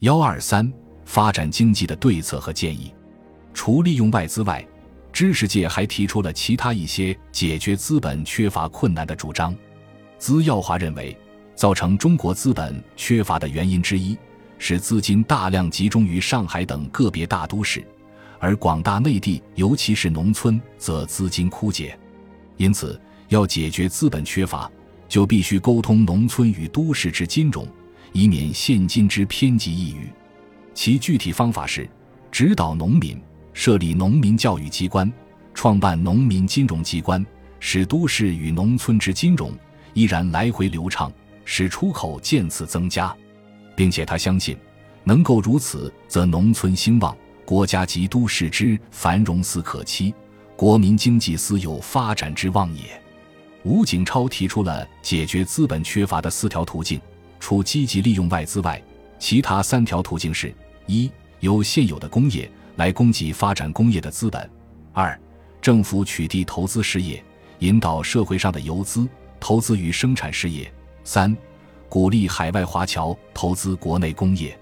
幺二三，发展经济的对策和建议。除利用外资外，知识界还提出了其他一些解决资本缺乏困难的主张。资耀华认为，造成中国资本缺乏的原因之一是资金大量集中于上海等个别大都市，而广大内地，尤其是农村，则资金枯竭。因此，要解决资本缺乏，就必须沟通农村与都市之金融，以免现今之偏激抑郁。其具体方法是指导农民。设立农民教育机关，创办农民金融机关，使都市与农村之金融依然来回流畅，使出口渐次增加，并且他相信，能够如此，则农村兴旺，国家及都市之繁荣似可期，国民经济思有发展之望也。吴景超提出了解决资本缺乏的四条途径，除积极利用外资外，其他三条途径是：一、由现有的工业。来供给发展工业的资本。二，政府取缔投资事业，引导社会上的游资投资于生产事业。三，鼓励海外华侨投资国内工业。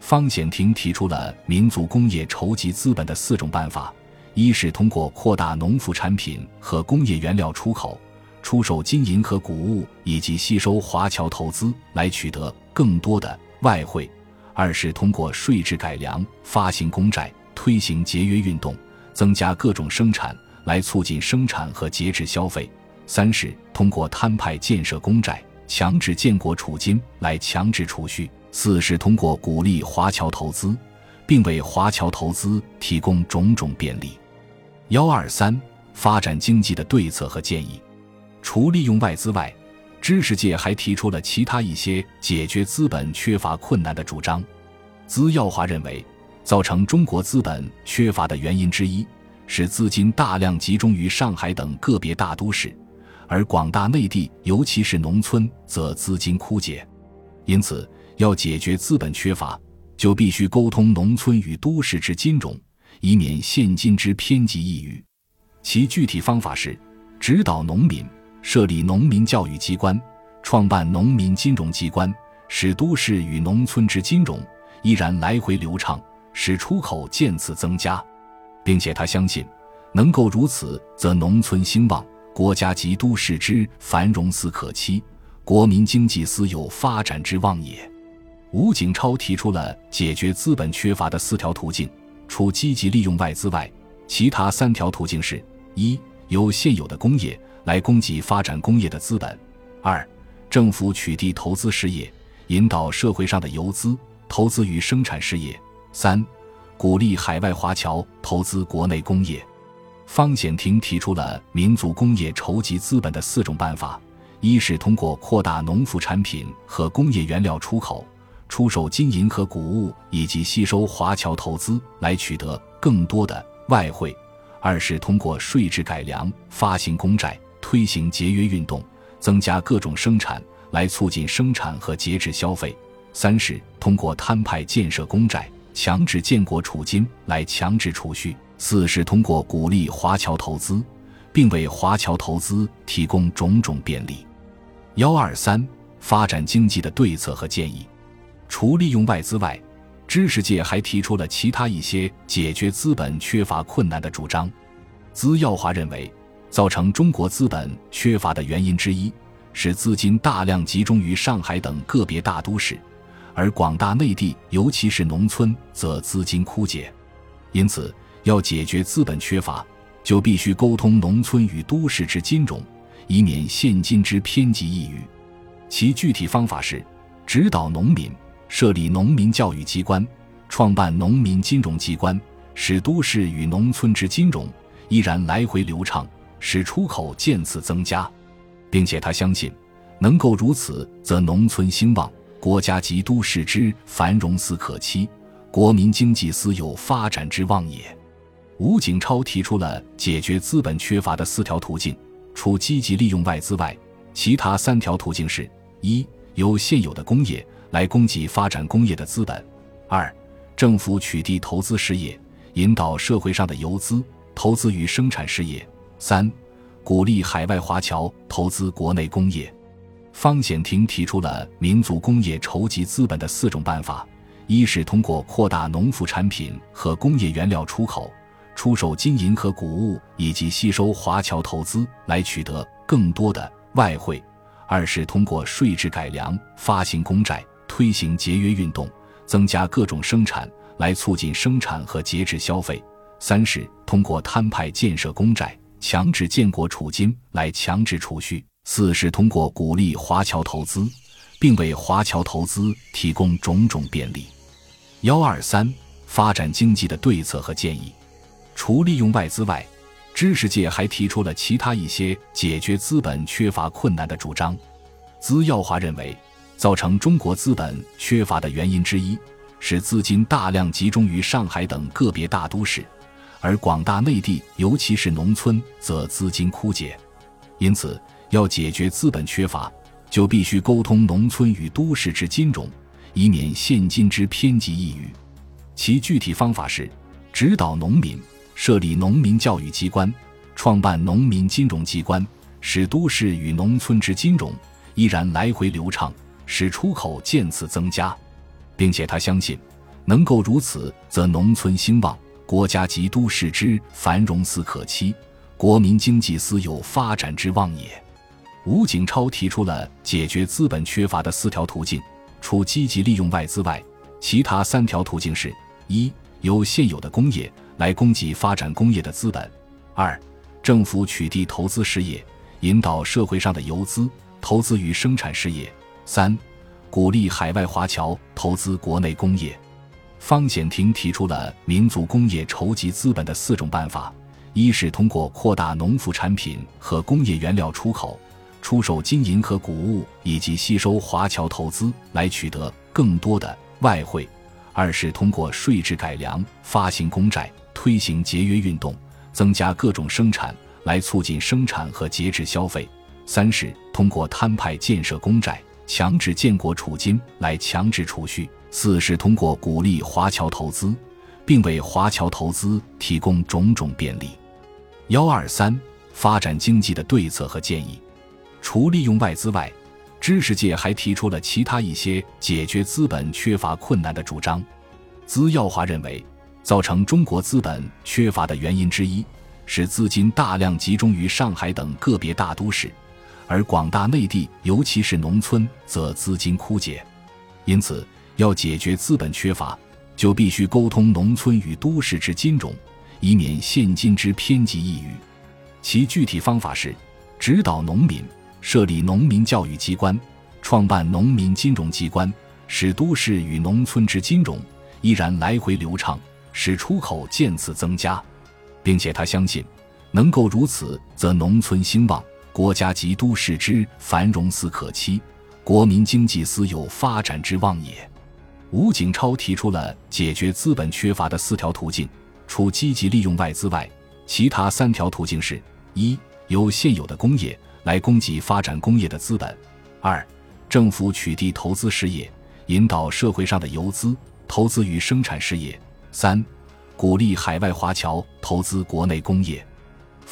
方显庭提出了民族工业筹集资本的四种办法：一是通过扩大农副产品和工业原料出口，出售金银和谷物，以及吸收华侨投资来取得更多的外汇；二是通过税制改良，发行公债。推行节约运动，增加各种生产来促进生产和节制消费；三是通过摊派建设公债，强制建国储金来强制储蓄；四是通过鼓励华侨投资，并为华侨投资提供种种便利。幺二三，发展经济的对策和建议。除利用外资外，知识界还提出了其他一些解决资本缺乏困难的主张。资耀华认为。造成中国资本缺乏的原因之一是资金大量集中于上海等个别大都市，而广大内地，尤其是农村，则资金枯竭。因此，要解决资本缺乏，就必须沟通农村与都市之金融，以免现今之偏激抑郁。其具体方法是指导农民设立农民教育机关，创办农民金融机关，使都市与农村之金融依然来回流畅。使出口渐次增加，并且他相信，能够如此，则农村兴旺，国家及都市之繁荣似可期，国民经济思有发展之望也。吴景超提出了解决资本缺乏的四条途径，除积极利用外资外，其他三条途径是：一、由现有的工业来供给发展工业的资本；二、政府取缔投资事业，引导社会上的游资投资于生产事业。三、鼓励海外华侨投资国内工业。方显庭提出了民族工业筹集资本的四种办法：一是通过扩大农副产品和工业原料出口，出售金银和谷物，以及吸收华侨投资来取得更多的外汇；二是通过税制改良，发行公债，推行节约运动，增加各种生产来促进生产和节制消费；三是通过摊派建设公债。强制建国储金来强制储蓄；四是通过鼓励华侨投资，并为华侨投资提供种种便利。幺二三，发展经济的对策和建议。除利用外资外，知识界还提出了其他一些解决资本缺乏困难的主张。资耀华认为，造成中国资本缺乏的原因之一是资金大量集中于上海等个别大都市。而广大内地，尤其是农村，则资金枯竭。因此，要解决资本缺乏，就必须沟通农村与都市之金融，以免现金之偏激抑郁。其具体方法是指导农民设立农民教育机关，创办农民金融机关，使都市与农村之金融依然来回流畅，使出口渐次增加，并且他相信，能够如此，则农村兴旺。国家及都市之繁荣思可期，国民经济思有发展之望也。吴景超提出了解决资本缺乏的四条途径，除积极利用外资外，其他三条途径是：一、由现有的工业来供给发展工业的资本；二、政府取缔投资事业，引导社会上的游资投资于生产事业；三、鼓励海外华侨投资国内工业。方显庭提出了民族工业筹集资本的四种办法：一是通过扩大农副产品和工业原料出口，出售金银和谷物，以及吸收华侨投资来取得更多的外汇；二是通过税制改良、发行公债、推行节约运动，增加各种生产来促进生产和节制消费；三是通过摊派建设公债、强制建国储金来强制储蓄；四是通过鼓励华侨投资，并为华侨投资提供种种便利。幺二三发展经济的对策和建议，除利用外资外，知识界还提出了其他一些解决资本缺乏困难的主张。资耀华认为，造成中国资本缺乏的原因之一是资金大量集中于上海等个别大都市，而广大内地，尤其是农村，则资金枯竭。因此，要解决资本缺乏，就必须沟通农村与都市之金融。以免现金之偏激抑郁，其具体方法是：指导农民设立农民教育机关，创办农民金融机关，使都市与农村之金融依然来回流畅，使出口渐次增加，并且他相信，能够如此，则农村兴旺，国家及都市之繁荣似可期，国民经济思有发展之望也。吴景超提出了解决资本缺乏的四条途径。除积极利用外资外，其他三条途径是：一、由现有的工业来供给发展工业的资本；二、政府取缔投资事业，引导社会上的游资投资于生产事业；三、鼓励海外华侨投资国内工业。方显庭提出了民族工业筹集资本的四种办法：一是通过扩大农副产品和工业原料出口。出售金银和谷物，以及吸收华侨投资来取得更多的外汇；二是通过税制改良、发行公债、推行节约运动，增加各种生产来促进生产和节制消费；三是通过摊派建设公债、强制建国储金来强制储蓄；四是通过鼓励华侨投资，并为华侨投资提供种种便利。幺二三发展经济的对策和建议。除利用外资外，知识界还提出了其他一些解决资本缺乏困难的主张。资耀华认为，造成中国资本缺乏的原因之一是资金大量集中于上海等个别大都市，而广大内地，尤其是农村，则资金枯竭。因此，要解决资本缺乏，就必须沟通农村与都市之金融，以免现金之偏激抑郁。其具体方法是：指导农民。设立农民教育机关，创办农民金融机关，使都市与农村之金融依然来回流畅，使出口渐次增加，并且他相信，能够如此，则农村兴旺，国家及都市之繁荣似可期，国民经济思有发展之望也。吴景超提出了解决资本缺乏的四条途径，除积极利用外资外，其他三条途径是：一、由现有的工业。来供给发展工业的资本。二、政府取缔投资事业，引导社会上的游资投资于生产事业。三、鼓励海外华侨投资国内工业。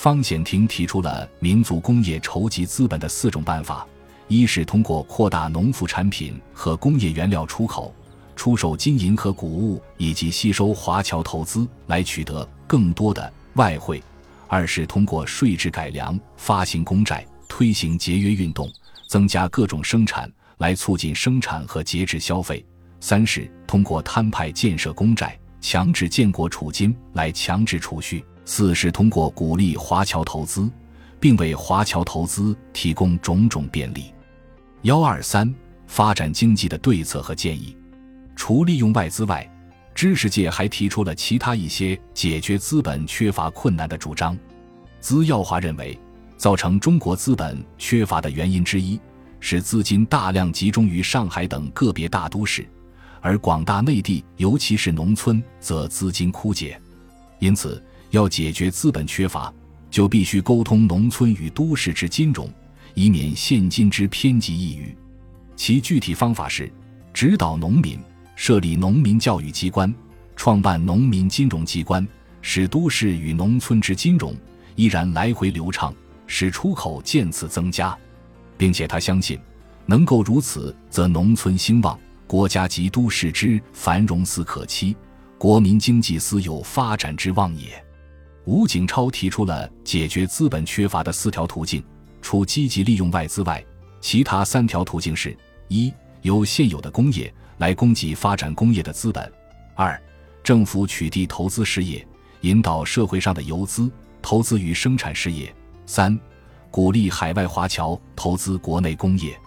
方显庭提出了民族工业筹集资本的四种办法：一是通过扩大农副产品和工业原料出口，出售金银和谷物，以及吸收华侨投资来取得更多的外汇；二是通过税制改良、发行公债。推行节约运动，增加各种生产来促进生产和节制消费；三是通过摊派建设公债、强制建国储金来强制储蓄；四是通过鼓励华侨投资，并为华侨投资提供种种便利。幺二三发展经济的对策和建议，除利用外资外，知识界还提出了其他一些解决资本缺乏困难的主张。资耀华认为。造成中国资本缺乏的原因之一是资金大量集中于上海等个别大都市，而广大内地，尤其是农村，则资金枯竭。因此，要解决资本缺乏，就必须沟通农村与都市之金融，以免现今之偏激抑郁。其具体方法是：指导农民设立农民教育机关，创办农民金融机关，使都市与农村之金融依然来回流畅。使出口渐次增加，并且他相信，能够如此，则农村兴旺，国家及都市之繁荣似可期，国民经济斯有发展之望也。吴景超提出了解决资本缺乏的四条途径，除积极利用外资外，其他三条途径是：一、由现有的工业来供给发展工业的资本；二、政府取缔投资事业，引导社会上的游资投资于生产事业；三、鼓励海外华侨投资国内工业。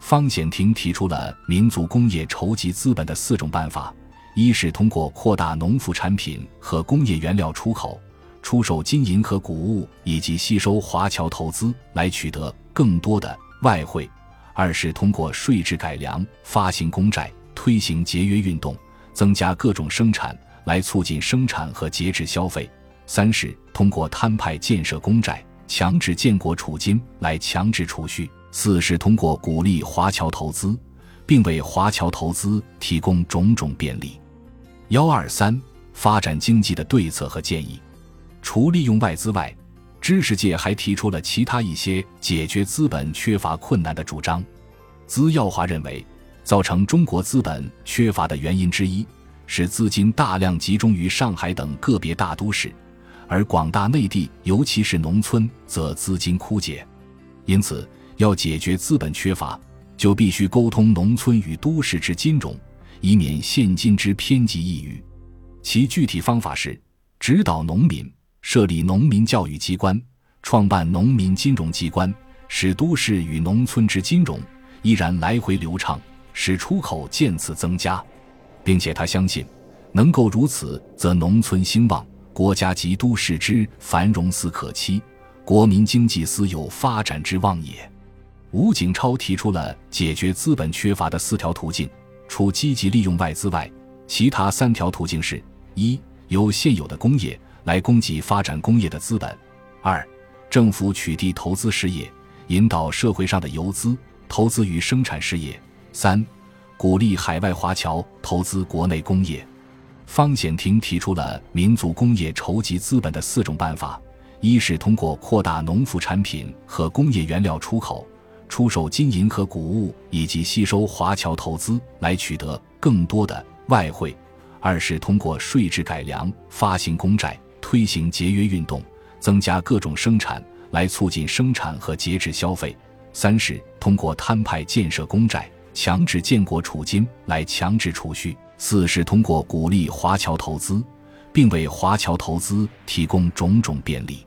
方显庭提出了民族工业筹集资本的四种办法：一是通过扩大农副产品和工业原料出口。出售金银和谷物，以及吸收华侨投资来取得更多的外汇；二是通过税制改良、发行公债、推行节约运动，增加各种生产来促进生产和节制消费；三是通过摊派建设公债、强制建国储金来强制储蓄；四是通过鼓励华侨投资，并为华侨投资提供种种便利。幺二三发展经济的对策和建议。除利用外资外，知识界还提出了其他一些解决资本缺乏困难的主张。资耀华认为，造成中国资本缺乏的原因之一是资金大量集中于上海等个别大都市，而广大内地，尤其是农村，则资金枯竭。因此，要解决资本缺乏，就必须沟通农村与都市之金融，以免现金之偏激抑郁。其具体方法是指导农民。设立农民教育机关，创办农民金融机关，使都市与农村之金融依然来回流畅，使出口渐次增加，并且他相信，能够如此，则农村兴旺，国家及都市之繁荣似可期，国民经济斯有发展之望也。吴景超提出了解决资本缺乏的四条途径，除积极利用外资外，其他三条途径是：一、由现有的工业。来供给发展工业的资本；二，政府取缔投资事业，引导社会上的游资投资于生产事业；三，鼓励海外华侨投资国内工业。方显庭提出了民族工业筹集资本的四种办法：一是通过扩大农副产品和工业原料出口，出售金银和谷物，以及吸收华侨投资来取得更多的外汇；二是通过税制改良、发行公债。推行节约运动，增加各种生产来促进生产和节制消费；三是通过摊派建设公债、强制建国储金来强制储蓄；四是通过鼓励华侨投资，并为华侨投资提供种种便利。